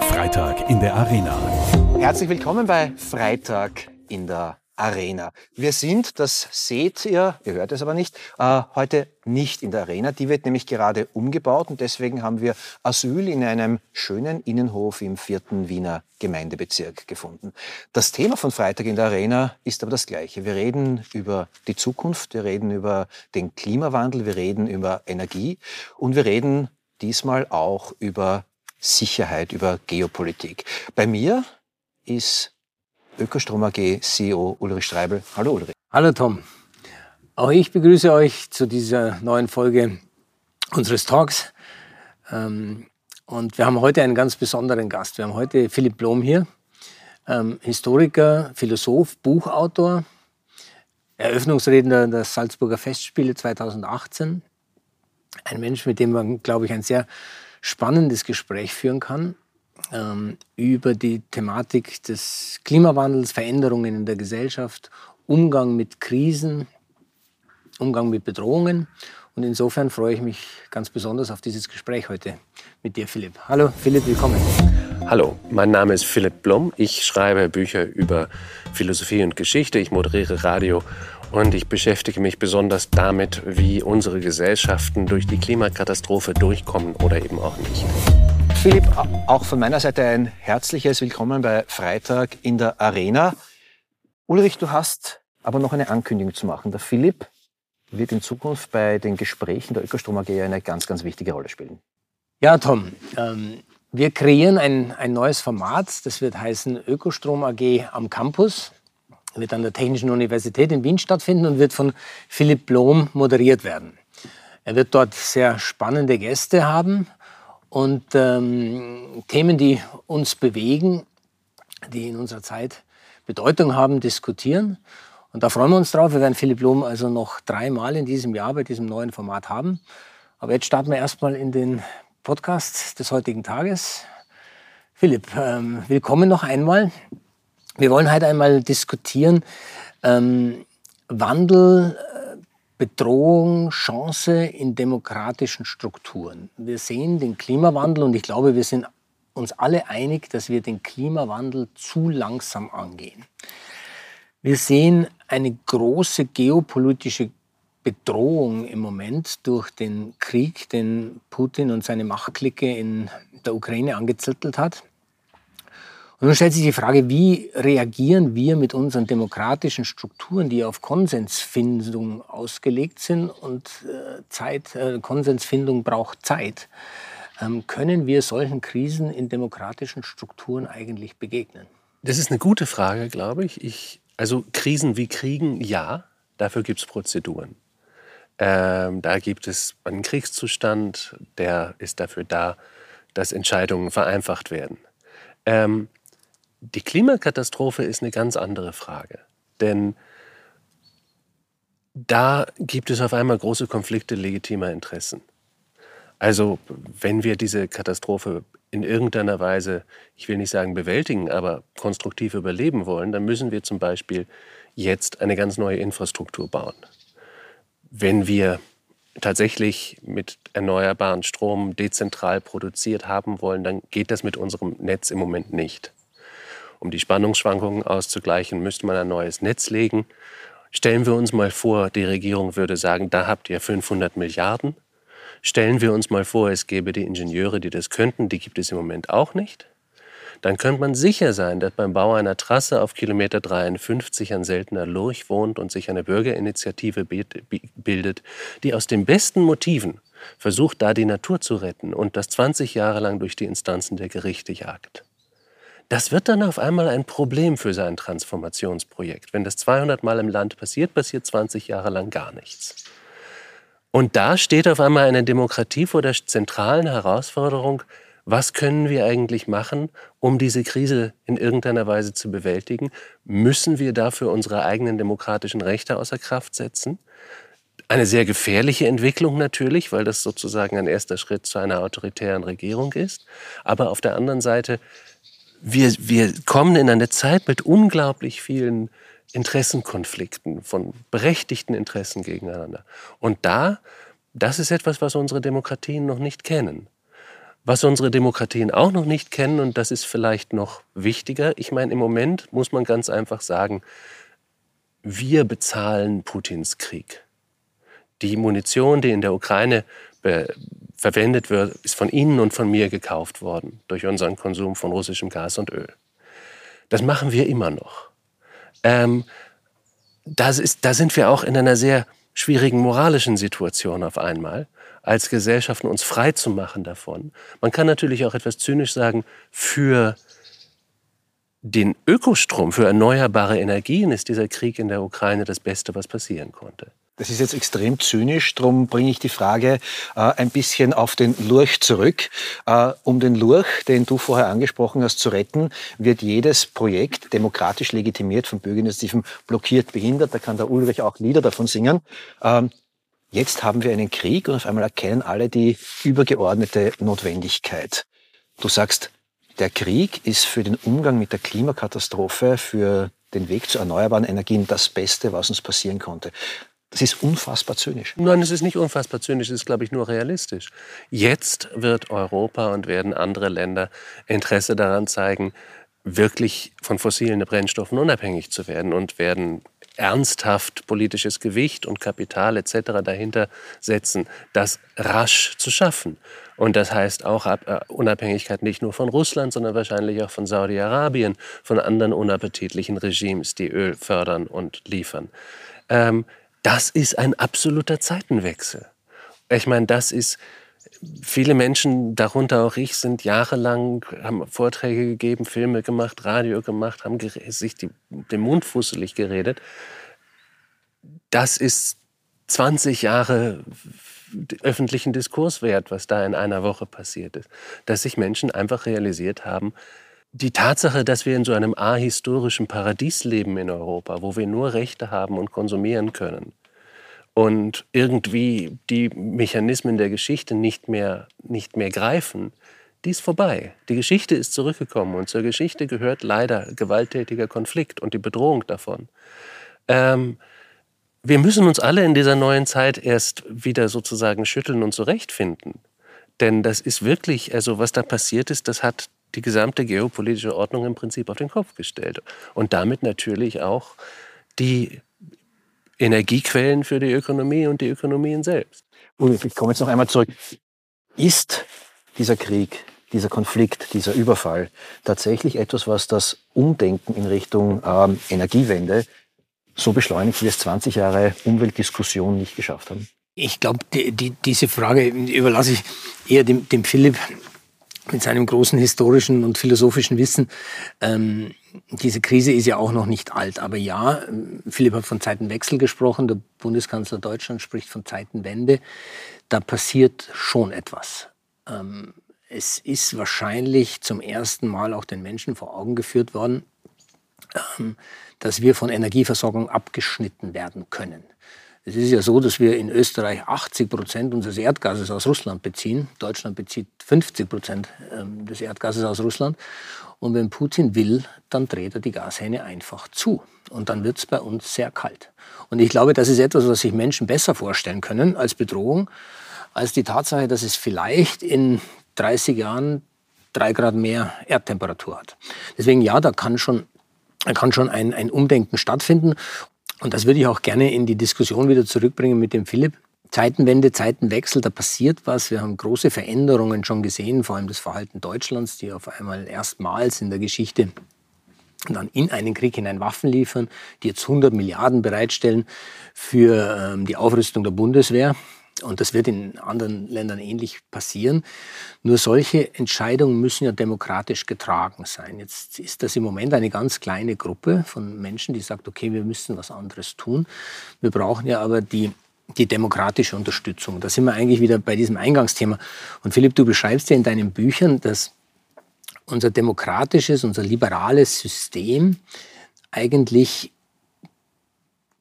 Freitag in der Arena. Herzlich willkommen bei Freitag in der Arena. Wir sind, das seht ihr, ihr hört es aber nicht, äh, heute nicht in der Arena. Die wird nämlich gerade umgebaut und deswegen haben wir Asyl in einem schönen Innenhof im vierten Wiener Gemeindebezirk gefunden. Das Thema von Freitag in der Arena ist aber das gleiche. Wir reden über die Zukunft, wir reden über den Klimawandel, wir reden über Energie und wir reden diesmal auch über Sicherheit, über Geopolitik. Bei mir ist Ökostrom AG CEO Ulrich Streibel. Hallo Ulrich. Hallo Tom. Auch ich begrüße euch zu dieser neuen Folge unseres Talks. Ähm, und wir haben heute einen ganz besonderen Gast. Wir haben heute Philipp Blom hier, ähm, Historiker, Philosoph, Buchautor, Eröffnungsredner der Salzburger Festspiele 2018. Ein Mensch, mit dem man, glaube ich, ein sehr spannendes Gespräch führen kann ähm, über die Thematik des Klimawandels, Veränderungen in der Gesellschaft, Umgang mit Krisen, Umgang mit Bedrohungen. Und insofern freue ich mich ganz besonders auf dieses Gespräch heute mit dir, Philipp. Hallo, Philipp, willkommen. Hallo, mein Name ist Philipp Blom. Ich schreibe Bücher über Philosophie und Geschichte. Ich moderiere Radio und ich beschäftige mich besonders damit, wie unsere Gesellschaften durch die Klimakatastrophe durchkommen oder eben auch nicht. Philipp, auch von meiner Seite ein herzliches Willkommen bei Freitag in der Arena. Ulrich, du hast aber noch eine Ankündigung zu machen. Der Philipp wird in Zukunft bei den Gesprächen der Ökostrom AG eine ganz, ganz wichtige Rolle spielen. Ja, Tom, ähm, wir kreieren ein, ein neues Format. Das wird heißen Ökostrom AG am Campus. Wird an der Technischen Universität in Wien stattfinden und wird von Philipp Blom moderiert werden. Er wird dort sehr spannende Gäste haben und ähm, Themen, die uns bewegen, die in unserer Zeit Bedeutung haben, diskutieren. Und da freuen wir uns drauf. Wir werden Philipp Lohm also noch dreimal in diesem Jahr bei diesem neuen Format haben. Aber jetzt starten wir erstmal in den Podcast des heutigen Tages. Philipp, ähm, willkommen noch einmal. Wir wollen heute einmal diskutieren ähm, Wandel Bedrohung, Chance in demokratischen Strukturen. Wir sehen den Klimawandel und ich glaube, wir sind uns alle einig, dass wir den Klimawandel zu langsam angehen. Wir sehen eine große geopolitische Bedrohung im Moment durch den Krieg, den Putin und seine Machtklicke in der Ukraine angezettelt hat. Und nun stellt sich die Frage, wie reagieren wir mit unseren demokratischen Strukturen, die auf Konsensfindung ausgelegt sind und äh, Zeit, äh, Konsensfindung braucht Zeit. Ähm, können wir solchen Krisen in demokratischen Strukturen eigentlich begegnen? Das ist eine gute Frage, glaube ich. ich also Krisen wie Kriegen, ja, dafür gibt es Prozeduren. Ähm, da gibt es einen Kriegszustand, der ist dafür da, dass Entscheidungen vereinfacht werden. Ähm, die Klimakatastrophe ist eine ganz andere Frage. Denn da gibt es auf einmal große Konflikte legitimer Interessen. Also wenn wir diese Katastrophe in irgendeiner Weise, ich will nicht sagen bewältigen, aber konstruktiv überleben wollen, dann müssen wir zum Beispiel jetzt eine ganz neue Infrastruktur bauen. Wenn wir tatsächlich mit erneuerbaren Strom dezentral produziert haben wollen, dann geht das mit unserem Netz im Moment nicht. Um die Spannungsschwankungen auszugleichen, müsste man ein neues Netz legen. Stellen wir uns mal vor, die Regierung würde sagen, da habt ihr 500 Milliarden. Stellen wir uns mal vor, es gäbe die Ingenieure, die das könnten, die gibt es im Moment auch nicht. Dann könnte man sicher sein, dass beim Bau einer Trasse auf Kilometer 53 ein seltener Lurch wohnt und sich eine Bürgerinitiative bildet, die aus den besten Motiven versucht, da die Natur zu retten und das 20 Jahre lang durch die Instanzen der Gerichte jagt. Das wird dann auf einmal ein Problem für sein Transformationsprojekt. Wenn das 200 Mal im Land passiert, passiert 20 Jahre lang gar nichts. Und da steht auf einmal eine Demokratie vor der zentralen Herausforderung, was können wir eigentlich machen, um diese Krise in irgendeiner Weise zu bewältigen? Müssen wir dafür unsere eigenen demokratischen Rechte außer Kraft setzen? Eine sehr gefährliche Entwicklung natürlich, weil das sozusagen ein erster Schritt zu einer autoritären Regierung ist. Aber auf der anderen Seite wir, wir kommen in eine Zeit mit unglaublich vielen Interessenkonflikten, von berechtigten Interessen gegeneinander. Und da, das ist etwas, was unsere Demokratien noch nicht kennen. Was unsere Demokratien auch noch nicht kennen, und das ist vielleicht noch wichtiger, ich meine, im Moment muss man ganz einfach sagen, wir bezahlen Putins Krieg. Die Munition, die in der Ukraine verwendet wird, ist von Ihnen und von mir gekauft worden durch unseren Konsum von russischem Gas und Öl. Das machen wir immer noch. Ähm, das ist, da sind wir auch in einer sehr schwierigen moralischen Situation auf einmal, als Gesellschaften uns frei zu machen davon. Man kann natürlich auch etwas zynisch sagen, für den Ökostrom, für erneuerbare Energien ist dieser Krieg in der Ukraine das Beste, was passieren konnte. Das ist jetzt extrem zynisch, darum bringe ich die Frage äh, ein bisschen auf den Lurch zurück. Äh, um den Lurch, den du vorher angesprochen hast, zu retten, wird jedes Projekt demokratisch legitimiert von Bürgerinitiativen blockiert, behindert. Da kann der Ulrich auch Lieder davon singen. Ähm, jetzt haben wir einen Krieg und auf einmal erkennen alle die übergeordnete Notwendigkeit. Du sagst, der Krieg ist für den Umgang mit der Klimakatastrophe, für den Weg zu erneuerbaren Energien das Beste, was uns passieren konnte. Das ist unfassbar zynisch. Nein, es ist nicht unfassbar zynisch, es ist, glaube ich, nur realistisch. Jetzt wird Europa und werden andere Länder Interesse daran zeigen, wirklich von fossilen Brennstoffen unabhängig zu werden und werden ernsthaft politisches Gewicht und Kapital etc. dahinter setzen, das rasch zu schaffen. Und das heißt auch äh, Unabhängigkeit nicht nur von Russland, sondern wahrscheinlich auch von Saudi-Arabien, von anderen unappetitlichen Regimes, die Öl fördern und liefern. Ähm, das ist ein absoluter Zeitenwechsel. Ich meine, das ist, viele Menschen, darunter auch ich, sind jahrelang, haben Vorträge gegeben, Filme gemacht, Radio gemacht, haben sich die, den Mund fusselig geredet. Das ist 20 Jahre öffentlichen Diskurs wert, was da in einer Woche passiert ist. Dass sich Menschen einfach realisiert haben, die Tatsache, dass wir in so einem ahistorischen Paradies leben in Europa, wo wir nur Rechte haben und konsumieren können und irgendwie die Mechanismen der Geschichte nicht mehr, nicht mehr greifen, die ist vorbei. Die Geschichte ist zurückgekommen und zur Geschichte gehört leider gewalttätiger Konflikt und die Bedrohung davon. Ähm, wir müssen uns alle in dieser neuen Zeit erst wieder sozusagen schütteln und zurechtfinden. Denn das ist wirklich, also was da passiert ist, das hat die gesamte geopolitische Ordnung im Prinzip auf den Kopf gestellt. Und damit natürlich auch die Energiequellen für die Ökonomie und die Ökonomien selbst. Und ich komme jetzt noch einmal zurück. Ist dieser Krieg, dieser Konflikt, dieser Überfall tatsächlich etwas, was das Umdenken in Richtung ähm, Energiewende so beschleunigt, wie es 20 Jahre Umweltdiskussion nicht geschafft haben? Ich glaube, die, die, diese Frage überlasse ich eher dem, dem Philipp mit seinem großen historischen und philosophischen Wissen. Ähm, diese Krise ist ja auch noch nicht alt. Aber ja, Philipp hat von Zeitenwechsel gesprochen, der Bundeskanzler Deutschland spricht von Zeitenwende. Da passiert schon etwas. Ähm, es ist wahrscheinlich zum ersten Mal auch den Menschen vor Augen geführt worden, ähm, dass wir von Energieversorgung abgeschnitten werden können. Es ist ja so, dass wir in Österreich 80 Prozent unseres Erdgases aus Russland beziehen. Deutschland bezieht 50 Prozent ähm, des Erdgases aus Russland. Und wenn Putin will, dann dreht er die Gashähne einfach zu. Und dann wird es bei uns sehr kalt. Und ich glaube, das ist etwas, was sich Menschen besser vorstellen können als Bedrohung, als die Tatsache, dass es vielleicht in 30 Jahren drei Grad mehr Erdtemperatur hat. Deswegen ja, da kann schon, da kann schon ein, ein Umdenken stattfinden. Und das würde ich auch gerne in die Diskussion wieder zurückbringen mit dem Philipp. Zeitenwende, Zeitenwechsel, da passiert was. Wir haben große Veränderungen schon gesehen, vor allem das Verhalten Deutschlands, die auf einmal erstmals in der Geschichte dann in einen Krieg hinein Waffen liefern, die jetzt 100 Milliarden bereitstellen für ähm, die Aufrüstung der Bundeswehr. Und das wird in anderen Ländern ähnlich passieren. Nur solche Entscheidungen müssen ja demokratisch getragen sein. Jetzt ist das im Moment eine ganz kleine Gruppe von Menschen, die sagt, okay, wir müssen was anderes tun. Wir brauchen ja aber die, die demokratische Unterstützung. Da sind wir eigentlich wieder bei diesem Eingangsthema. Und Philipp, du beschreibst ja in deinen Büchern, dass unser demokratisches, unser liberales System eigentlich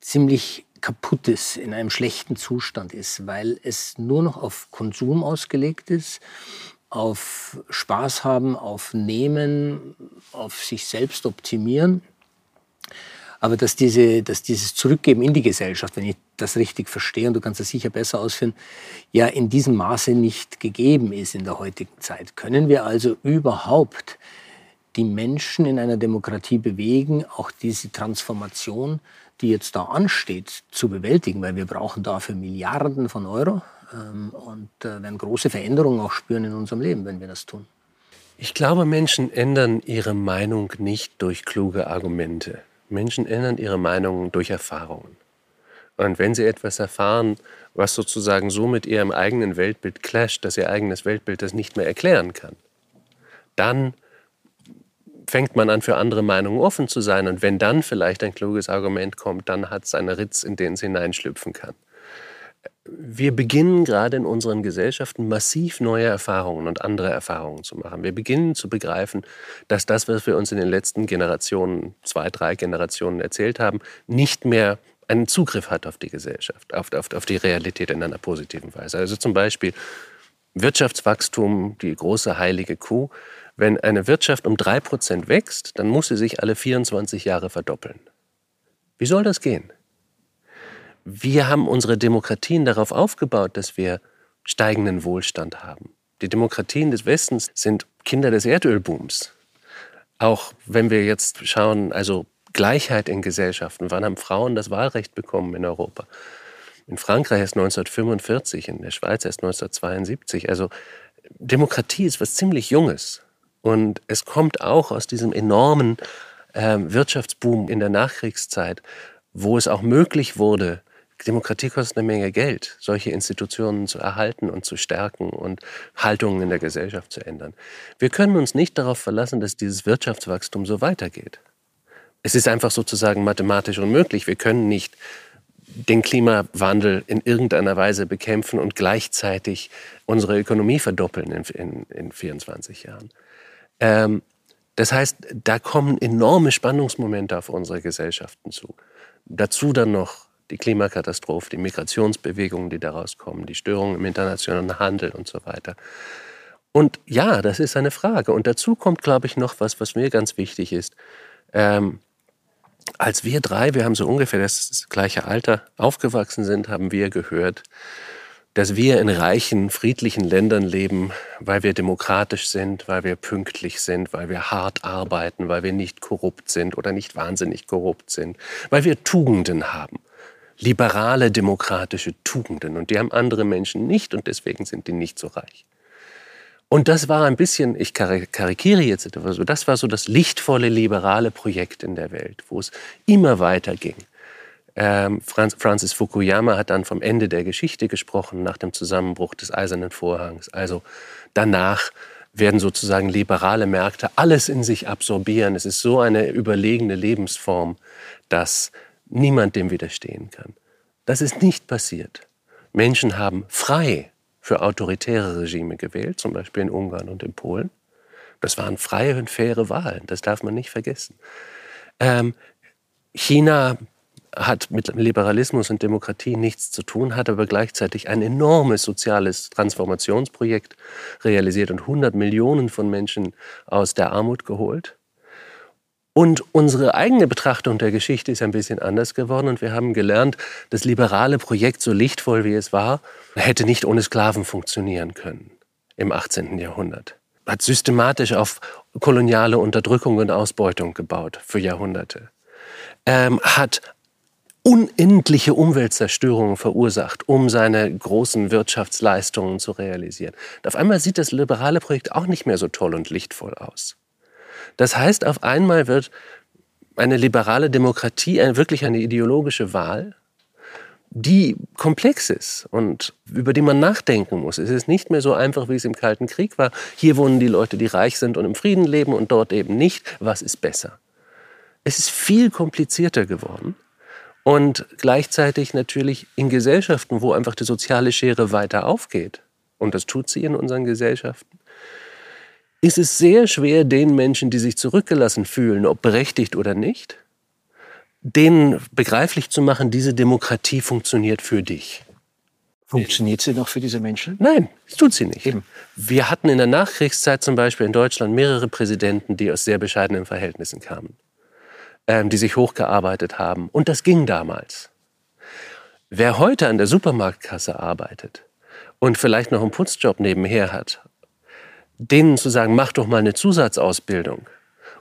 ziemlich kaputt ist, in einem schlechten Zustand ist, weil es nur noch auf Konsum ausgelegt ist, auf Spaß haben, auf Nehmen, auf sich selbst optimieren. aber dass, diese, dass dieses Zurückgeben in die Gesellschaft, wenn ich das richtig verstehe, und du kannst das sicher besser ausführen, ja in diesem Maße nicht gegeben ist in der heutigen Zeit. Können wir also überhaupt die Menschen in einer Demokratie bewegen, auch diese Transformation, die jetzt da ansteht, zu bewältigen, weil wir brauchen dafür Milliarden von Euro ähm, und äh, werden große Veränderungen auch spüren in unserem Leben, wenn wir das tun. Ich glaube, Menschen ändern ihre Meinung nicht durch kluge Argumente. Menschen ändern ihre Meinung durch Erfahrungen. Und wenn sie etwas erfahren, was sozusagen so mit ihrem eigenen Weltbild clasht, dass ihr eigenes Weltbild das nicht mehr erklären kann, dann fängt man an, für andere Meinungen offen zu sein. Und wenn dann vielleicht ein kluges Argument kommt, dann hat es einen Ritz, in den es hineinschlüpfen kann. Wir beginnen gerade in unseren Gesellschaften massiv neue Erfahrungen und andere Erfahrungen zu machen. Wir beginnen zu begreifen, dass das, was wir uns in den letzten Generationen, zwei, drei Generationen erzählt haben, nicht mehr einen Zugriff hat auf die Gesellschaft, auf, auf, auf die Realität in einer positiven Weise. Also zum Beispiel Wirtschaftswachstum, die große heilige Kuh. Wenn eine Wirtschaft um drei Prozent wächst, dann muss sie sich alle 24 Jahre verdoppeln. Wie soll das gehen? Wir haben unsere Demokratien darauf aufgebaut, dass wir steigenden Wohlstand haben. Die Demokratien des Westens sind Kinder des Erdölbooms. Auch wenn wir jetzt schauen, also Gleichheit in Gesellschaften. Wann haben Frauen das Wahlrecht bekommen in Europa? In Frankreich erst 1945, in der Schweiz erst 1972. Also Demokratie ist was ziemlich Junges. Und es kommt auch aus diesem enormen äh, Wirtschaftsboom in der Nachkriegszeit, wo es auch möglich wurde, Demokratie kostet eine Menge Geld, solche Institutionen zu erhalten und zu stärken und Haltungen in der Gesellschaft zu ändern. Wir können uns nicht darauf verlassen, dass dieses Wirtschaftswachstum so weitergeht. Es ist einfach sozusagen mathematisch unmöglich. Wir können nicht den Klimawandel in irgendeiner Weise bekämpfen und gleichzeitig unsere Ökonomie verdoppeln in, in, in 24 Jahren. Ähm, das heißt, da kommen enorme Spannungsmomente auf unsere Gesellschaften zu. Dazu dann noch die Klimakatastrophe, die Migrationsbewegungen, die daraus kommen, die Störungen im internationalen Handel und so weiter. Und ja, das ist eine Frage. Und dazu kommt, glaube ich, noch was, was mir ganz wichtig ist. Ähm, als wir drei, wir haben so ungefähr das gleiche Alter, aufgewachsen sind, haben wir gehört, dass wir in reichen, friedlichen Ländern leben, weil wir demokratisch sind, weil wir pünktlich sind, weil wir hart arbeiten, weil wir nicht korrupt sind oder nicht wahnsinnig korrupt sind, weil wir Tugenden haben. Liberale, demokratische Tugenden. Und die haben andere Menschen nicht und deswegen sind die nicht so reich. Und das war ein bisschen, ich karikiere jetzt etwas das war so das lichtvolle liberale Projekt in der Welt, wo es immer weiter ging. Ähm, Francis Fukuyama hat dann vom Ende der Geschichte gesprochen, nach dem Zusammenbruch des Eisernen Vorhangs. Also danach werden sozusagen liberale Märkte alles in sich absorbieren. Es ist so eine überlegene Lebensform, dass niemand dem widerstehen kann. Das ist nicht passiert. Menschen haben frei für autoritäre Regime gewählt, zum Beispiel in Ungarn und in Polen. Das waren freie und faire Wahlen, das darf man nicht vergessen. Ähm, China hat mit Liberalismus und Demokratie nichts zu tun, hat aber gleichzeitig ein enormes soziales Transformationsprojekt realisiert und 100 Millionen von Menschen aus der Armut geholt. Und unsere eigene Betrachtung der Geschichte ist ein bisschen anders geworden und wir haben gelernt, das liberale Projekt, so lichtvoll wie es war, hätte nicht ohne Sklaven funktionieren können im 18. Jahrhundert. Hat systematisch auf koloniale Unterdrückung und Ausbeutung gebaut für Jahrhunderte. Ähm, hat unendliche Umweltzerstörungen verursacht, um seine großen Wirtschaftsleistungen zu realisieren. Und auf einmal sieht das liberale Projekt auch nicht mehr so toll und lichtvoll aus. Das heißt, auf einmal wird eine liberale Demokratie eine, wirklich eine ideologische Wahl, die komplex ist und über die man nachdenken muss. Es ist nicht mehr so einfach, wie es im Kalten Krieg war. Hier wohnen die Leute, die reich sind und im Frieden leben und dort eben nicht. Was ist besser? Es ist viel komplizierter geworden und gleichzeitig natürlich in Gesellschaften, wo einfach die soziale Schere weiter aufgeht. Und das tut sie in unseren Gesellschaften ist es sehr schwer, den Menschen, die sich zurückgelassen fühlen, ob berechtigt oder nicht, denen begreiflich zu machen, diese Demokratie funktioniert für dich. Funktioniert sie noch für diese Menschen? Nein, das tut sie nicht. Eben. Wir hatten in der Nachkriegszeit zum Beispiel in Deutschland mehrere Präsidenten, die aus sehr bescheidenen Verhältnissen kamen. Ähm, die sich hochgearbeitet haben. Und das ging damals. Wer heute an der Supermarktkasse arbeitet und vielleicht noch einen Putzjob nebenher hat, denen zu sagen, mach doch mal eine Zusatzausbildung,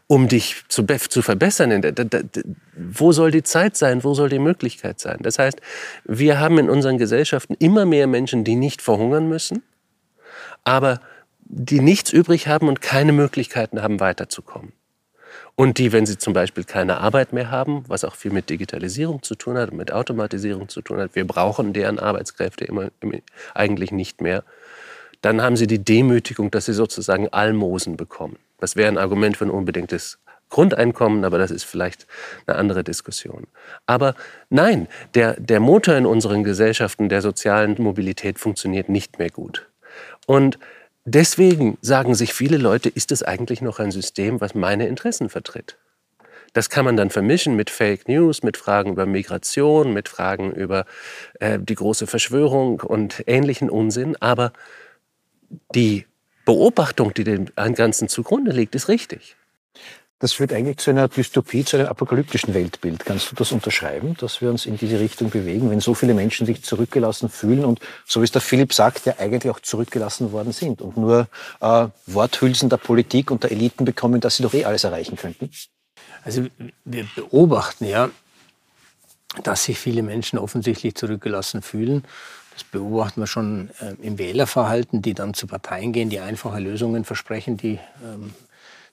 um dich zu, zu verbessern. Wo soll die Zeit sein? Wo soll die Möglichkeit sein? Das heißt, wir haben in unseren Gesellschaften immer mehr Menschen, die nicht verhungern müssen, aber die nichts übrig haben und keine Möglichkeiten haben, weiterzukommen. Und die, wenn sie zum Beispiel keine Arbeit mehr haben, was auch viel mit Digitalisierung zu tun hat, mit Automatisierung zu tun hat, wir brauchen deren Arbeitskräfte immer, eigentlich nicht mehr, dann haben sie die Demütigung, dass sie sozusagen Almosen bekommen. Das wäre ein Argument für ein unbedingtes Grundeinkommen, aber das ist vielleicht eine andere Diskussion. Aber nein, der, der Motor in unseren Gesellschaften der sozialen Mobilität funktioniert nicht mehr gut. Und deswegen sagen sich viele Leute, ist es eigentlich noch ein System, was meine Interessen vertritt? Das kann man dann vermischen mit Fake News, mit Fragen über Migration, mit Fragen über äh, die große Verschwörung und ähnlichen Unsinn. Aber die Beobachtung, die dem Ganzen zugrunde liegt, ist richtig. Das führt eigentlich zu einer Dystopie, zu einem apokalyptischen Weltbild. Kannst du das unterschreiben, dass wir uns in diese Richtung bewegen, wenn so viele Menschen sich zurückgelassen fühlen und, so wie es der Philipp sagt, ja eigentlich auch zurückgelassen worden sind und nur äh, Worthülsen der Politik und der Eliten bekommen, dass sie doch eh alles erreichen könnten? Also wir beobachten ja, dass sich viele Menschen offensichtlich zurückgelassen fühlen. Das beobachten wir schon äh, im Wählerverhalten, die dann zu Parteien gehen, die einfache Lösungen versprechen, die ähm,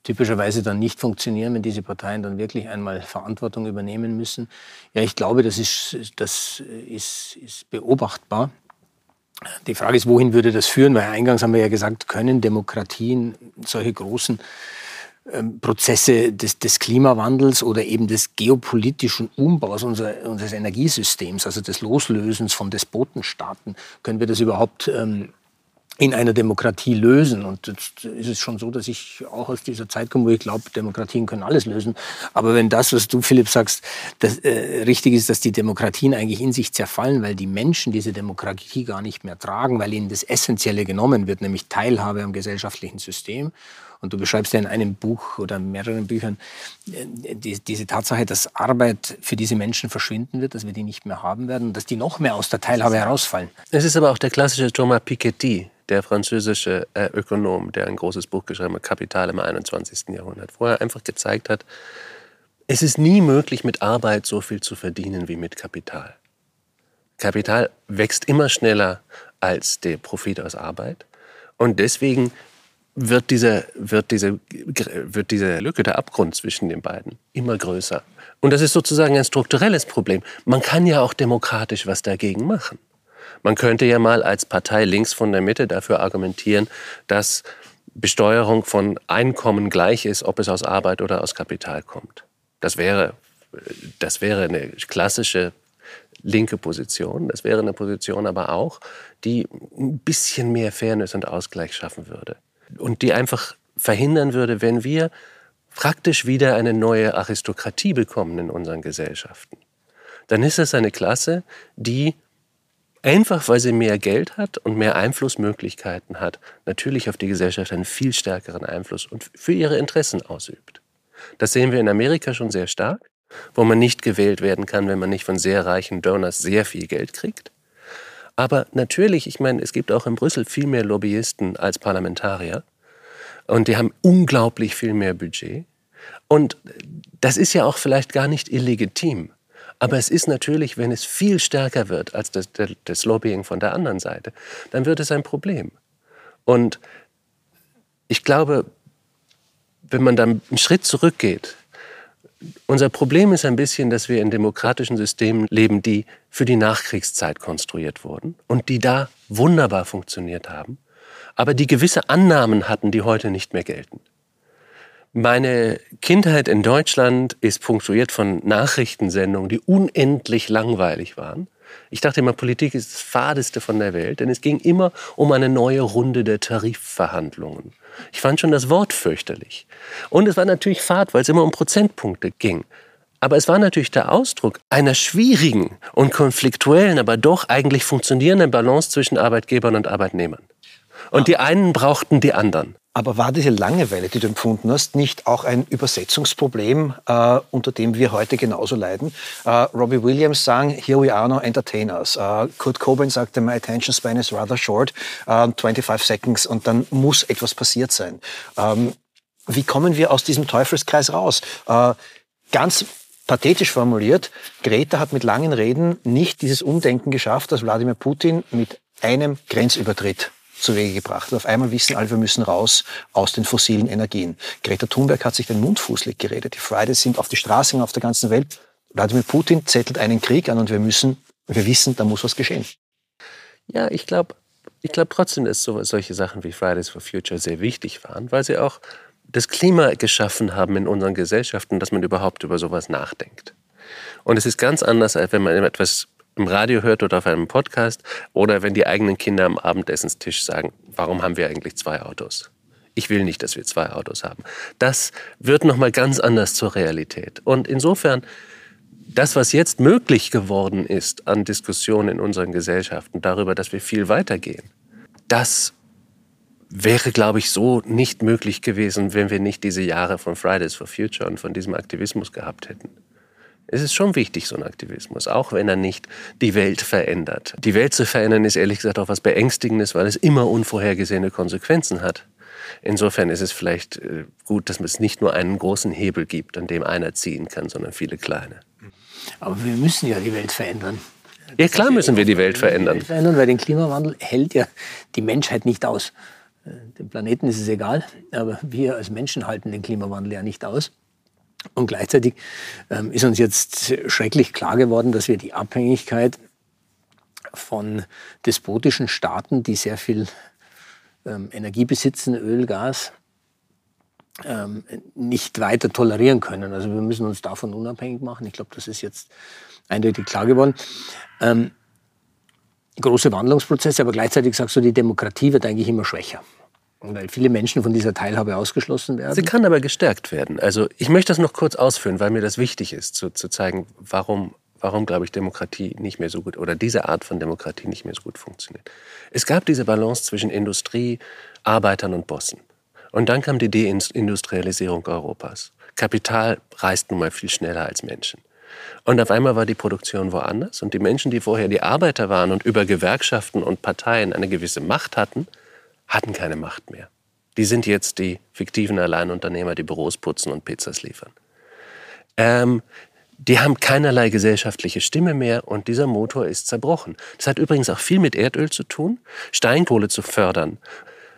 typischerweise dann nicht funktionieren, wenn diese Parteien dann wirklich einmal Verantwortung übernehmen müssen. Ja, ich glaube, das ist, das ist, ist beobachtbar. Die Frage ist, wohin würde das führen? Weil eingangs haben wir ja gesagt, können Demokratien solche großen ähm, Prozesse des, des, Klimawandels oder eben des geopolitischen Umbaus unser, unseres Energiesystems, also des Loslösens von Despotenstaaten, können wir das überhaupt ähm, in einer Demokratie lösen. Und jetzt ist es schon so, dass ich auch aus dieser Zeit komme, wo ich glaube, Demokratien können alles lösen. Aber wenn das, was du, Philipp, sagst, das, äh, richtig ist, dass die Demokratien eigentlich in sich zerfallen, weil die Menschen diese Demokratie gar nicht mehr tragen, weil ihnen das Essentielle genommen wird, nämlich Teilhabe am gesellschaftlichen System. Und du beschreibst ja in einem Buch oder in mehreren Büchern äh, die, diese Tatsache, dass Arbeit für diese Menschen verschwinden wird, dass wir die nicht mehr haben werden dass die noch mehr aus der Teilhabe herausfallen. Es ist aber auch der klassische Thomas Piketty, der französische äh, Ökonom, der ein großes Buch geschrieben hat, Kapital im 21. Jahrhundert, wo er einfach gezeigt hat, es ist nie möglich, mit Arbeit so viel zu verdienen wie mit Kapital. Kapital wächst immer schneller als der Profit aus Arbeit. Und deswegen wird diese, wird, diese, wird diese Lücke, der Abgrund zwischen den beiden immer größer. Und das ist sozusagen ein strukturelles Problem. Man kann ja auch demokratisch was dagegen machen. Man könnte ja mal als Partei links von der Mitte dafür argumentieren, dass Besteuerung von Einkommen gleich ist, ob es aus Arbeit oder aus Kapital kommt. Das wäre, das wäre eine klassische linke Position. Das wäre eine Position aber auch, die ein bisschen mehr Fairness und Ausgleich schaffen würde. Und die einfach verhindern würde, wenn wir praktisch wieder eine neue Aristokratie bekommen in unseren Gesellschaften. Dann ist es eine Klasse, die einfach weil sie mehr Geld hat und mehr Einflussmöglichkeiten hat, natürlich auf die Gesellschaft einen viel stärkeren Einfluss und für ihre Interessen ausübt. Das sehen wir in Amerika schon sehr stark, wo man nicht gewählt werden kann, wenn man nicht von sehr reichen Donors sehr viel Geld kriegt. Aber natürlich, ich meine, es gibt auch in Brüssel viel mehr Lobbyisten als Parlamentarier und die haben unglaublich viel mehr Budget. Und das ist ja auch vielleicht gar nicht illegitim. Aber es ist natürlich, wenn es viel stärker wird als das, das Lobbying von der anderen Seite, dann wird es ein Problem. Und ich glaube, wenn man dann einen Schritt zurückgeht, unser Problem ist ein bisschen, dass wir in demokratischen Systemen leben, die für die Nachkriegszeit konstruiert wurden und die da wunderbar funktioniert haben, aber die gewisse Annahmen hatten, die heute nicht mehr gelten. Meine Kindheit in Deutschland ist punktuiert von Nachrichtensendungen, die unendlich langweilig waren. Ich dachte immer, Politik ist das Fadeste von der Welt, denn es ging immer um eine neue Runde der Tarifverhandlungen. Ich fand schon das Wort fürchterlich. Und es war natürlich fad, weil es immer um Prozentpunkte ging. Aber es war natürlich der Ausdruck einer schwierigen und konfliktuellen, aber doch eigentlich funktionierenden Balance zwischen Arbeitgebern und Arbeitnehmern. Und die einen brauchten die anderen. Aber war diese Langeweile, die du empfunden hast, nicht auch ein Übersetzungsproblem, äh, unter dem wir heute genauso leiden? Äh, Robbie Williams sang, Here we are now entertainers. Äh, Kurt Cobain sagte, My attention span is rather short, 25 äh, seconds, und dann muss etwas passiert sein. Ähm, wie kommen wir aus diesem Teufelskreis raus? Äh, ganz pathetisch formuliert, Greta hat mit langen Reden nicht dieses Umdenken geschafft, das Wladimir Putin mit einem Grenzübertritt zu Wege gebracht. Und auf einmal wissen alle, wir müssen raus aus den fossilen Energien. Greta Thunberg hat sich den Mund fußlich geredet. Die Fridays sind auf die Straße auf der ganzen Welt. Wladimir Putin zettelt einen Krieg an und wir müssen, wir wissen, da muss was geschehen. Ja, ich glaube, ich glaube trotzdem, dass so, solche Sachen wie Fridays for Future sehr wichtig waren, weil sie auch das Klima geschaffen haben in unseren Gesellschaften, dass man überhaupt über sowas nachdenkt. Und es ist ganz anders, als wenn man etwas im Radio hört oder auf einem Podcast oder wenn die eigenen Kinder am Abendessenstisch sagen, warum haben wir eigentlich zwei Autos? Ich will nicht, dass wir zwei Autos haben. Das wird noch mal ganz anders zur Realität. Und insofern das, was jetzt möglich geworden ist an Diskussionen in unseren Gesellschaften darüber, dass wir viel weitergehen, das wäre, glaube ich, so nicht möglich gewesen, wenn wir nicht diese Jahre von Fridays for Future und von diesem Aktivismus gehabt hätten. Es ist schon wichtig, so ein Aktivismus, auch wenn er nicht die Welt verändert. Die Welt zu verändern ist ehrlich gesagt auch was Beängstigendes, weil es immer unvorhergesehene Konsequenzen hat. Insofern ist es vielleicht äh, gut, dass es nicht nur einen großen Hebel gibt, an dem einer ziehen kann, sondern viele kleine. Aber wir müssen ja die Welt verändern. Ja, klar müssen wir die Welt verändern. Die Welt verändern, weil den Klimawandel hält ja die Menschheit nicht aus. Äh, dem Planeten ist es egal, aber wir als Menschen halten den Klimawandel ja nicht aus. Und gleichzeitig ähm, ist uns jetzt schrecklich klar geworden, dass wir die Abhängigkeit von despotischen Staaten, die sehr viel ähm, Energie besitzen, Öl, Gas, ähm, nicht weiter tolerieren können. Also wir müssen uns davon unabhängig machen. Ich glaube, das ist jetzt eindeutig klar geworden. Ähm, große Wandlungsprozesse, aber gleichzeitig sagst du, die Demokratie wird eigentlich immer schwächer. Weil viele Menschen von dieser Teilhabe ausgeschlossen werden. Sie kann aber gestärkt werden. Also ich möchte das noch kurz ausführen, weil mir das wichtig ist, zu, zu zeigen, warum, warum, glaube ich, Demokratie nicht mehr so gut oder diese Art von Demokratie nicht mehr so gut funktioniert. Es gab diese Balance zwischen Industrie, Arbeitern und Bossen. Und dann kam die Deindustrialisierung Europas. Kapital reist nun mal viel schneller als Menschen. Und auf einmal war die Produktion woanders und die Menschen, die vorher die Arbeiter waren und über Gewerkschaften und Parteien eine gewisse Macht hatten, hatten keine Macht mehr. Die sind jetzt die fiktiven Alleinunternehmer, die Büros putzen und Pizzas liefern. Ähm, die haben keinerlei gesellschaftliche Stimme mehr und dieser Motor ist zerbrochen. Das hat übrigens auch viel mit Erdöl zu tun. Steinkohle zu fördern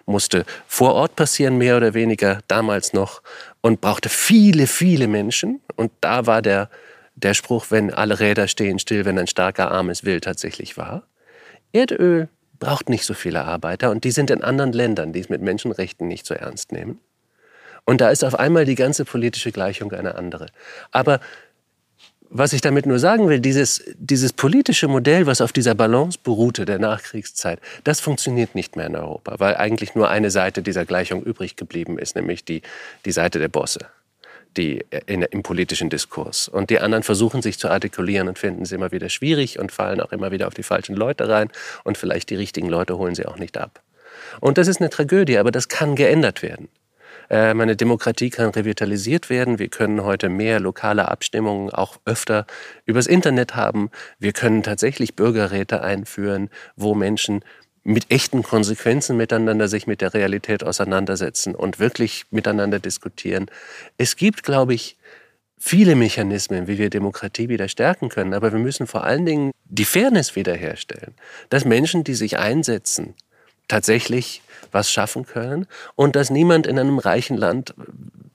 musste vor Ort passieren, mehr oder weniger damals noch, und brauchte viele, viele Menschen. Und da war der, der Spruch, wenn alle Räder stehen still, wenn ein starker Arm es will, tatsächlich wahr. Erdöl braucht nicht so viele Arbeiter und die sind in anderen Ländern, die es mit Menschenrechten nicht so ernst nehmen. Und da ist auf einmal die ganze politische Gleichung eine andere. Aber was ich damit nur sagen will, dieses, dieses politische Modell, was auf dieser Balance beruhte der Nachkriegszeit, das funktioniert nicht mehr in Europa, weil eigentlich nur eine Seite dieser Gleichung übrig geblieben ist, nämlich die, die Seite der Bosse die in, im politischen Diskurs. Und die anderen versuchen sich zu artikulieren und finden es immer wieder schwierig und fallen auch immer wieder auf die falschen Leute rein und vielleicht die richtigen Leute holen sie auch nicht ab. Und das ist eine Tragödie, aber das kann geändert werden. Äh, meine Demokratie kann revitalisiert werden. Wir können heute mehr lokale Abstimmungen auch öfter übers Internet haben. Wir können tatsächlich Bürgerräte einführen, wo Menschen mit echten Konsequenzen miteinander sich mit der Realität auseinandersetzen und wirklich miteinander diskutieren. Es gibt, glaube ich, viele Mechanismen, wie wir Demokratie wieder stärken können, aber wir müssen vor allen Dingen die Fairness wiederherstellen, dass Menschen, die sich einsetzen, tatsächlich was schaffen können und dass niemand in einem reichen Land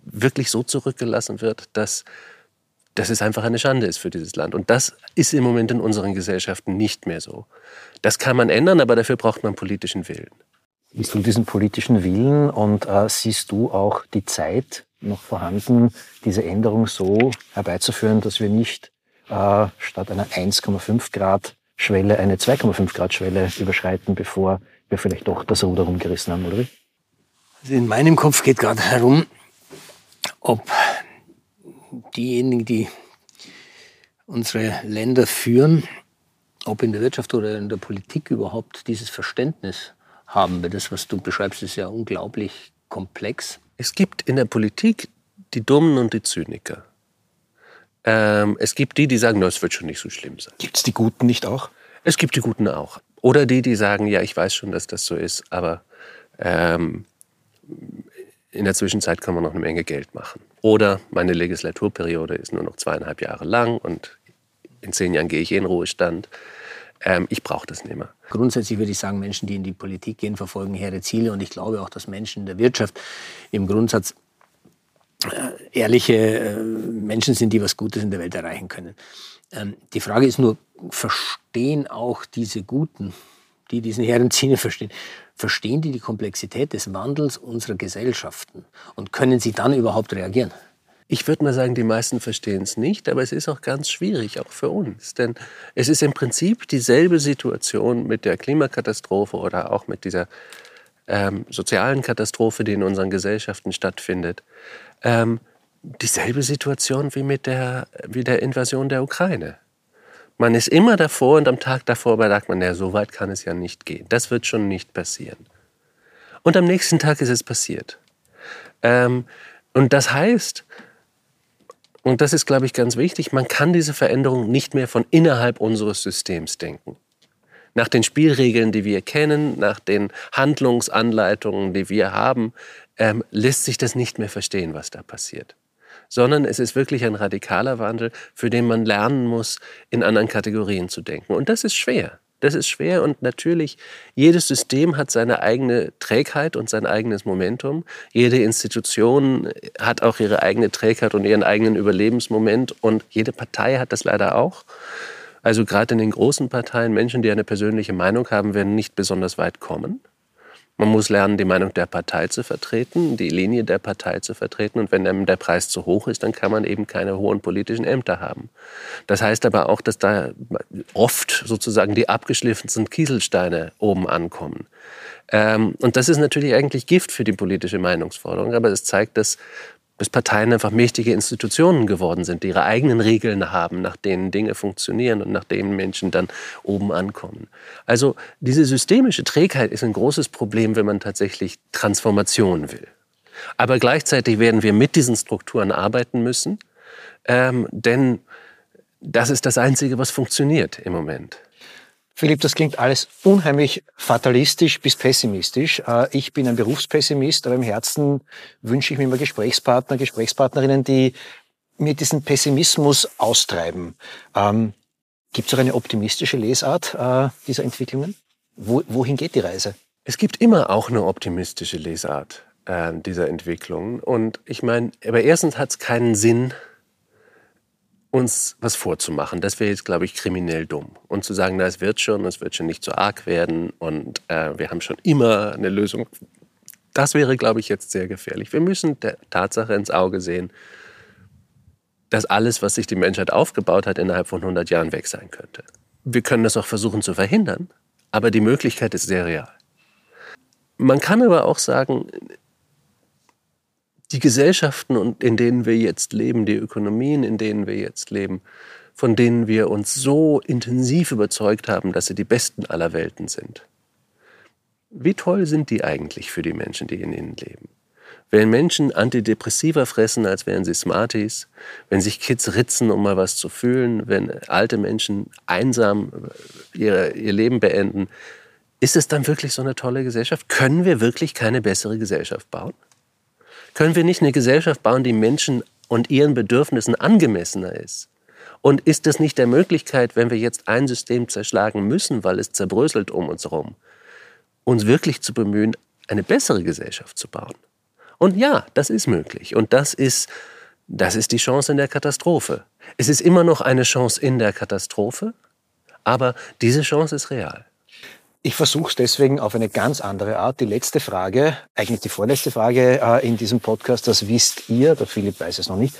wirklich so zurückgelassen wird, dass dass es einfach eine Schande ist für dieses Land. Und das ist im Moment in unseren Gesellschaften nicht mehr so. Das kann man ändern, aber dafür braucht man politischen Willen. Siehst du diesen politischen Willen und äh, siehst du auch die Zeit noch vorhanden, diese Änderung so herbeizuführen, dass wir nicht äh, statt einer 1,5 Grad Schwelle eine 2,5 Grad Schwelle überschreiten, bevor wir vielleicht doch das Ruder rumgerissen haben, oder wie? Also in meinem Kopf geht gerade herum, ob diejenigen, die unsere Länder führen, ob in der Wirtschaft oder in der Politik überhaupt dieses Verständnis haben. Weil das, was du beschreibst, ist ja unglaublich komplex? Es gibt in der Politik die Dummen und die Zyniker. Ähm, es gibt die, die sagen, es wird schon nicht so schlimm sein. Gibt es die Guten nicht auch? Es gibt die Guten auch. Oder die, die sagen, ja, ich weiß schon, dass das so ist, aber ähm, in der Zwischenzeit kann man noch eine Menge Geld machen. Oder meine Legislaturperiode ist nur noch zweieinhalb Jahre lang und in zehn Jahren gehe ich in Ruhestand. Ähm, ich brauche das nicht mehr. Grundsätzlich würde ich sagen, Menschen, die in die Politik gehen, verfolgen hehre Ziele. Und ich glaube auch, dass Menschen in der Wirtschaft im Grundsatz äh, ehrliche äh, Menschen sind, die was Gutes in der Welt erreichen können. Ähm, die Frage ist nur, verstehen auch diese Guten, die diesen hehren Ziele verstehen, verstehen die die Komplexität des Wandels unserer Gesellschaften und können sie dann überhaupt reagieren? Ich würde mal sagen, die meisten verstehen es nicht, aber es ist auch ganz schwierig, auch für uns. Denn es ist im Prinzip dieselbe Situation mit der Klimakatastrophe oder auch mit dieser ähm, sozialen Katastrophe, die in unseren Gesellschaften stattfindet. Ähm, dieselbe Situation wie mit der, wie der Invasion der Ukraine. Man ist immer davor und am Tag davor sagt man, ja, so weit kann es ja nicht gehen. Das wird schon nicht passieren. Und am nächsten Tag ist es passiert. Ähm, und das heißt, und das ist, glaube ich, ganz wichtig, man kann diese Veränderung nicht mehr von innerhalb unseres Systems denken. Nach den Spielregeln, die wir kennen, nach den Handlungsanleitungen, die wir haben, ähm, lässt sich das nicht mehr verstehen, was da passiert. Sondern es ist wirklich ein radikaler Wandel, für den man lernen muss, in anderen Kategorien zu denken. Und das ist schwer. Das ist schwer und natürlich, jedes System hat seine eigene Trägheit und sein eigenes Momentum. Jede Institution hat auch ihre eigene Trägheit und ihren eigenen Überlebensmoment und jede Partei hat das leider auch. Also gerade in den großen Parteien, Menschen, die eine persönliche Meinung haben, werden nicht besonders weit kommen. Man muss lernen, die Meinung der Partei zu vertreten, die Linie der Partei zu vertreten. Und wenn einem der Preis zu hoch ist, dann kann man eben keine hohen politischen Ämter haben. Das heißt aber auch, dass da oft sozusagen die abgeschliffensten Kieselsteine oben ankommen. Ähm, und das ist natürlich eigentlich Gift für die politische Meinungsforderung. Aber es zeigt, dass bis Parteien einfach mächtige Institutionen geworden sind, die ihre eigenen Regeln haben, nach denen Dinge funktionieren und nach denen Menschen dann oben ankommen. Also diese systemische Trägheit ist ein großes Problem, wenn man tatsächlich Transformation will. Aber gleichzeitig werden wir mit diesen Strukturen arbeiten müssen, ähm, denn das ist das Einzige, was funktioniert im Moment. Philipp, das klingt alles unheimlich fatalistisch bis pessimistisch. Äh, ich bin ein Berufspessimist, aber im Herzen wünsche ich mir immer Gesprächspartner, Gesprächspartnerinnen, die mir diesen Pessimismus austreiben. Ähm, gibt es auch eine optimistische Lesart äh, dieser Entwicklungen? Wo, wohin geht die Reise? Es gibt immer auch eine optimistische Lesart äh, dieser Entwicklungen. Und ich meine, aber erstens hat es keinen Sinn, uns was vorzumachen. Das wäre jetzt, glaube ich, kriminell dumm. Und zu sagen, na, es wird schon, es wird schon nicht so arg werden und äh, wir haben schon immer eine Lösung. Das wäre, glaube ich, jetzt sehr gefährlich. Wir müssen der Tatsache ins Auge sehen, dass alles, was sich die Menschheit aufgebaut hat, innerhalb von 100 Jahren weg sein könnte. Wir können das auch versuchen zu verhindern, aber die Möglichkeit ist sehr real. Man kann aber auch sagen, die Gesellschaften, in denen wir jetzt leben, die Ökonomien, in denen wir jetzt leben, von denen wir uns so intensiv überzeugt haben, dass sie die besten aller Welten sind. Wie toll sind die eigentlich für die Menschen, die in ihnen leben? Wenn Menschen Antidepressiva fressen, als wären sie Smarties, wenn sich Kids ritzen, um mal was zu fühlen, wenn alte Menschen einsam ihr, ihr Leben beenden, ist es dann wirklich so eine tolle Gesellschaft? Können wir wirklich keine bessere Gesellschaft bauen? Können wir nicht eine Gesellschaft bauen, die Menschen und ihren Bedürfnissen angemessener ist? Und ist es nicht der Möglichkeit, wenn wir jetzt ein System zerschlagen müssen, weil es zerbröselt um uns herum, uns wirklich zu bemühen, eine bessere Gesellschaft zu bauen? Und ja, das ist möglich. Und das ist, das ist die Chance in der Katastrophe. Es ist immer noch eine Chance in der Katastrophe, aber diese Chance ist real. Ich versuche es deswegen auf eine ganz andere Art. Die letzte Frage, eigentlich die vorletzte Frage äh, in diesem Podcast, das wisst ihr, der Philipp weiß es noch nicht,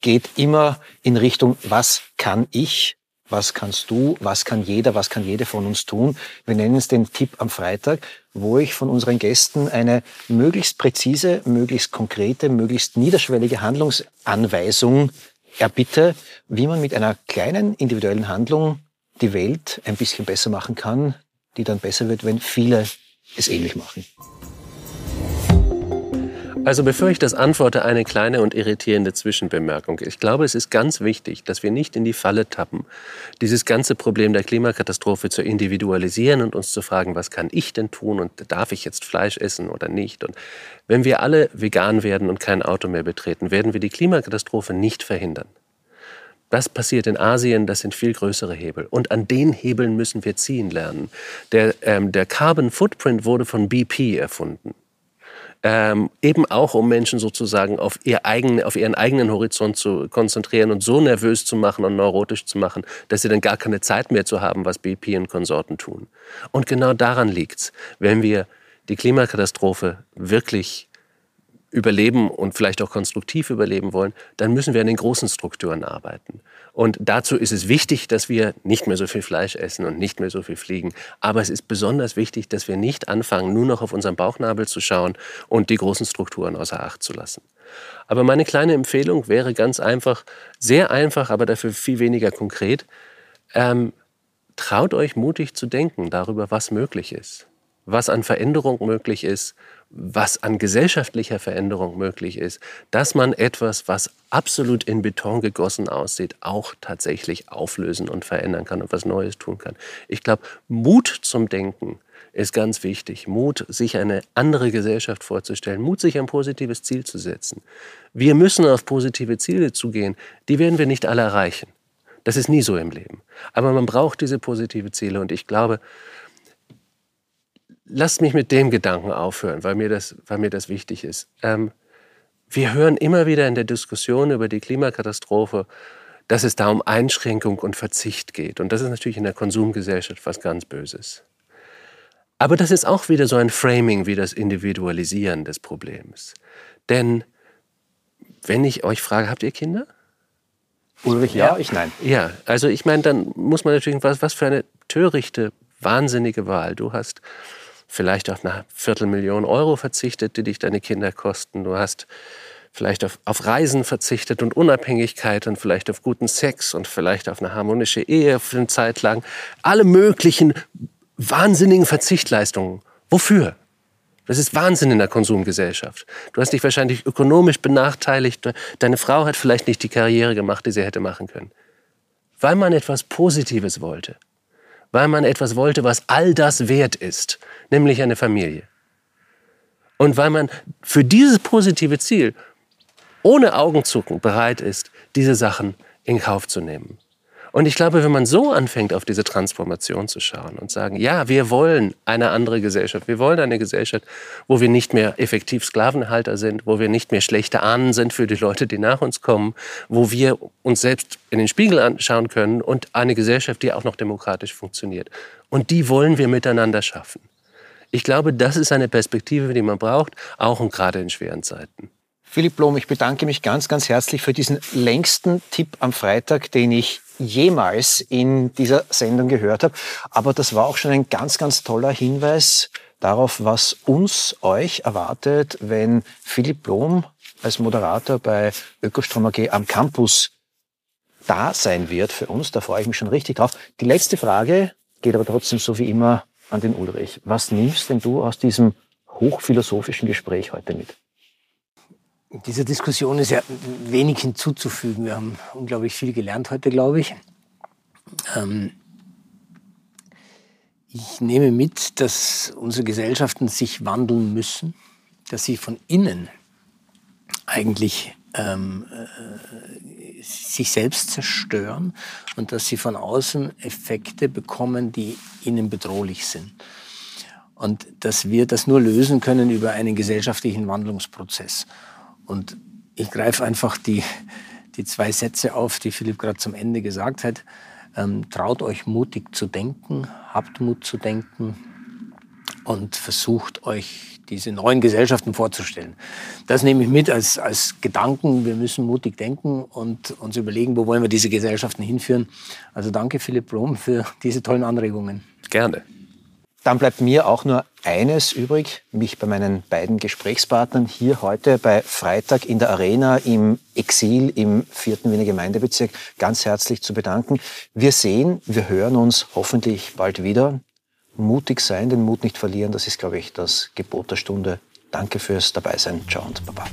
geht immer in Richtung, was kann ich, was kannst du, was kann jeder, was kann jede von uns tun. Wir nennen es den Tipp am Freitag, wo ich von unseren Gästen eine möglichst präzise, möglichst konkrete, möglichst niederschwellige Handlungsanweisung erbitte, wie man mit einer kleinen individuellen Handlung die Welt ein bisschen besser machen kann, die dann besser wird, wenn viele es ähnlich machen. Also bevor ich das antworte, eine kleine und irritierende Zwischenbemerkung. Ich glaube, es ist ganz wichtig, dass wir nicht in die Falle tappen, dieses ganze Problem der Klimakatastrophe zu individualisieren und uns zu fragen, was kann ich denn tun und darf ich jetzt Fleisch essen oder nicht? Und wenn wir alle vegan werden und kein Auto mehr betreten, werden wir die Klimakatastrophe nicht verhindern. Das passiert in Asien, das sind viel größere Hebel. Und an den Hebeln müssen wir ziehen lernen. Der, ähm, der Carbon Footprint wurde von BP erfunden ähm, eben auch um Menschen sozusagen auf, ihr eigen, auf ihren eigenen Horizont zu konzentrieren und so nervös zu machen und neurotisch zu machen, dass sie dann gar keine Zeit mehr zu haben, was BP und Konsorten tun. Und genau daran liegt's, wenn wir die Klimakatastrophe wirklich überleben und vielleicht auch konstruktiv überleben wollen, dann müssen wir an den großen Strukturen arbeiten. Und dazu ist es wichtig, dass wir nicht mehr so viel Fleisch essen und nicht mehr so viel fliegen. Aber es ist besonders wichtig, dass wir nicht anfangen, nur noch auf unseren Bauchnabel zu schauen und die großen Strukturen außer Acht zu lassen. Aber meine kleine Empfehlung wäre ganz einfach, sehr einfach, aber dafür viel weniger konkret. Ähm, traut euch mutig zu denken darüber, was möglich ist, was an Veränderung möglich ist was an gesellschaftlicher Veränderung möglich ist, dass man etwas, was absolut in Beton gegossen aussieht, auch tatsächlich auflösen und verändern kann und was Neues tun kann. Ich glaube, Mut zum Denken ist ganz wichtig. Mut, sich eine andere Gesellschaft vorzustellen. Mut, sich ein positives Ziel zu setzen. Wir müssen auf positive Ziele zugehen. Die werden wir nicht alle erreichen. Das ist nie so im Leben. Aber man braucht diese positive Ziele. Und ich glaube, lasst mich mit dem Gedanken aufhören, weil mir das, weil mir das wichtig ist. Ähm, wir hören immer wieder in der Diskussion über die Klimakatastrophe, dass es da um Einschränkung und Verzicht geht. Und das ist natürlich in der Konsumgesellschaft was ganz Böses. Aber das ist auch wieder so ein Framing wie das Individualisieren des Problems. Denn wenn ich euch frage, habt ihr Kinder? Ulrich ja, ich nein. Ja, also ich meine, dann muss man natürlich, was, was für eine törichte, wahnsinnige Wahl. Du hast vielleicht auf eine Viertelmillion Euro verzichtet, die dich deine Kinder kosten. Du hast vielleicht auf, auf Reisen verzichtet und Unabhängigkeit und vielleicht auf guten Sex und vielleicht auf eine harmonische Ehe für eine Zeit lang. Alle möglichen wahnsinnigen Verzichtleistungen. Wofür? Das ist Wahnsinn in der Konsumgesellschaft. Du hast dich wahrscheinlich ökonomisch benachteiligt. Deine Frau hat vielleicht nicht die Karriere gemacht, die sie hätte machen können. Weil man etwas Positives wollte weil man etwas wollte, was all das wert ist, nämlich eine Familie. Und weil man für dieses positive Ziel ohne Augenzucken bereit ist, diese Sachen in Kauf zu nehmen. Und ich glaube, wenn man so anfängt, auf diese Transformation zu schauen und sagen, ja, wir wollen eine andere Gesellschaft, wir wollen eine Gesellschaft, wo wir nicht mehr effektiv Sklavenhalter sind, wo wir nicht mehr schlechte Ahnen sind für die Leute, die nach uns kommen, wo wir uns selbst in den Spiegel anschauen können und eine Gesellschaft, die auch noch demokratisch funktioniert. Und die wollen wir miteinander schaffen. Ich glaube, das ist eine Perspektive, die man braucht, auch und gerade in schweren Zeiten. Philipp Blom, ich bedanke mich ganz, ganz herzlich für diesen längsten Tipp am Freitag, den ich jemals in dieser Sendung gehört habe. Aber das war auch schon ein ganz, ganz toller Hinweis darauf, was uns, euch erwartet, wenn Philipp Blom als Moderator bei Ökostrom AG am Campus da sein wird für uns. Da freue ich mich schon richtig drauf. Die letzte Frage geht aber trotzdem so wie immer an den Ulrich. Was nimmst denn du aus diesem hochphilosophischen Gespräch heute mit? Dieser Diskussion ist ja wenig hinzuzufügen. Wir haben unglaublich viel gelernt heute, glaube ich. Ähm ich nehme mit, dass unsere Gesellschaften sich wandeln müssen, dass sie von innen eigentlich ähm, äh, sich selbst zerstören und dass sie von außen Effekte bekommen, die ihnen bedrohlich sind. Und dass wir das nur lösen können über einen gesellschaftlichen Wandlungsprozess. Und ich greife einfach die, die zwei Sätze auf, die Philipp gerade zum Ende gesagt hat. Ähm, traut euch mutig zu denken, habt Mut zu denken und versucht euch diese neuen Gesellschaften vorzustellen. Das nehme ich mit als, als Gedanken. Wir müssen mutig denken und uns überlegen, wo wollen wir diese Gesellschaften hinführen. Also danke Philipp Blom für diese tollen Anregungen. Gerne. Dann bleibt mir auch nur eines übrig, mich bei meinen beiden Gesprächspartnern hier heute bei Freitag in der Arena im Exil im vierten Wiener Gemeindebezirk ganz herzlich zu bedanken. Wir sehen, wir hören uns hoffentlich bald wieder. Mutig sein, den Mut nicht verlieren, das ist, glaube ich, das Gebot der Stunde. Danke fürs Dabeisein. Ciao und Baba.